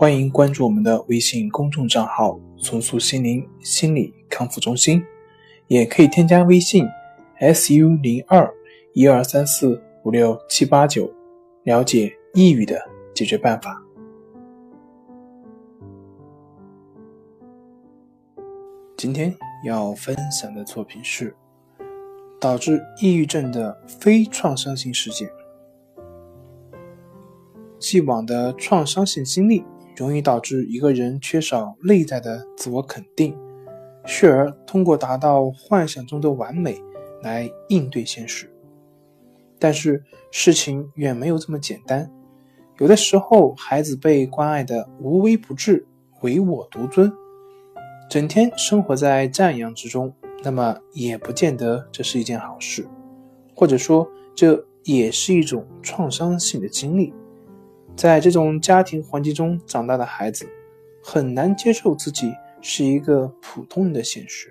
欢迎关注我们的微信公众账号“重塑心灵心理康复中心”，也可以添加微信 “su 零二一二三四五六七八九”了解抑郁的解决办法。今天要分享的作品是导致抑郁症的非创伤性事件，既往的创伤性经历。容易导致一个人缺少内在的自我肯定，续而通过达到幻想中的完美来应对现实。但是事情远没有这么简单，有的时候孩子被关爱的无微不至、唯我独尊，整天生活在赞扬之中，那么也不见得这是一件好事，或者说这也是一种创伤性的经历。在这种家庭环境中长大的孩子，很难接受自己是一个普通人的现实。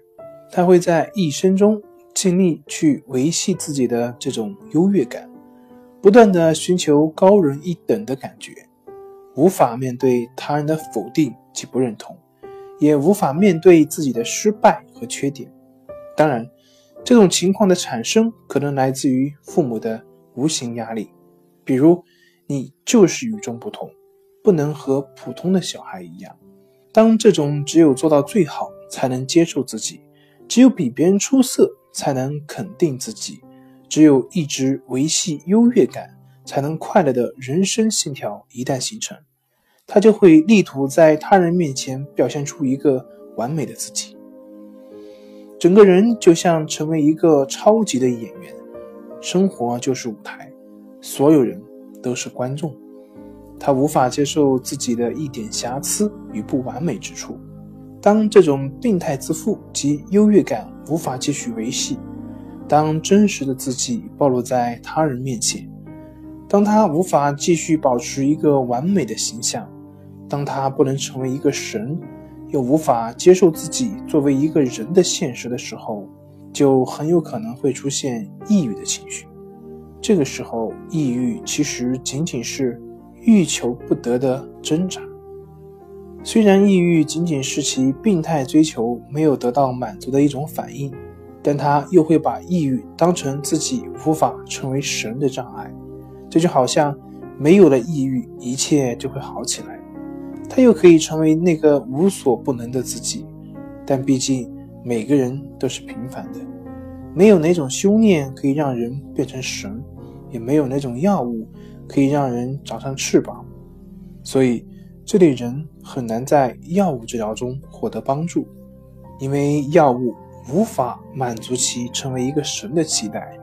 他会在一生中尽力去维系自己的这种优越感，不断的寻求高人一等的感觉，无法面对他人的否定及不认同，也无法面对自己的失败和缺点。当然，这种情况的产生可能来自于父母的无形压力，比如。你就是与众不同，不能和普通的小孩一样。当这种只有做到最好才能接受自己，只有比别人出色才能肯定自己，只有一直维系优越感才能快乐的人生信条一旦形成，他就会力图在他人面前表现出一个完美的自己。整个人就像成为一个超级的演员，生活就是舞台，所有人。都是观众，他无法接受自己的一点瑕疵与不完美之处。当这种病态自负及优越感无法继续维系，当真实的自己暴露在他人面前，当他无法继续保持一个完美的形象，当他不能成为一个神，又无法接受自己作为一个人的现实的时候，就很有可能会出现抑郁的情绪。这个时候，抑郁其实仅仅是欲求不得的挣扎。虽然抑郁仅仅是其病态追求没有得到满足的一种反应，但他又会把抑郁当成自己无法成为神的障碍。这就好像没有了抑郁，一切就会好起来。他又可以成为那个无所不能的自己。但毕竟每个人都是平凡的。没有哪种修炼可以让人变成神，也没有哪种药物可以让人长上翅膀，所以这类人很难在药物治疗中获得帮助，因为药物无法满足其成为一个神的期待。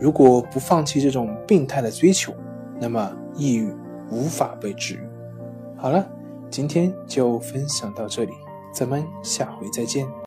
如果不放弃这种病态的追求，那么抑郁无法被治愈。好了，今天就分享到这里，咱们下回再见。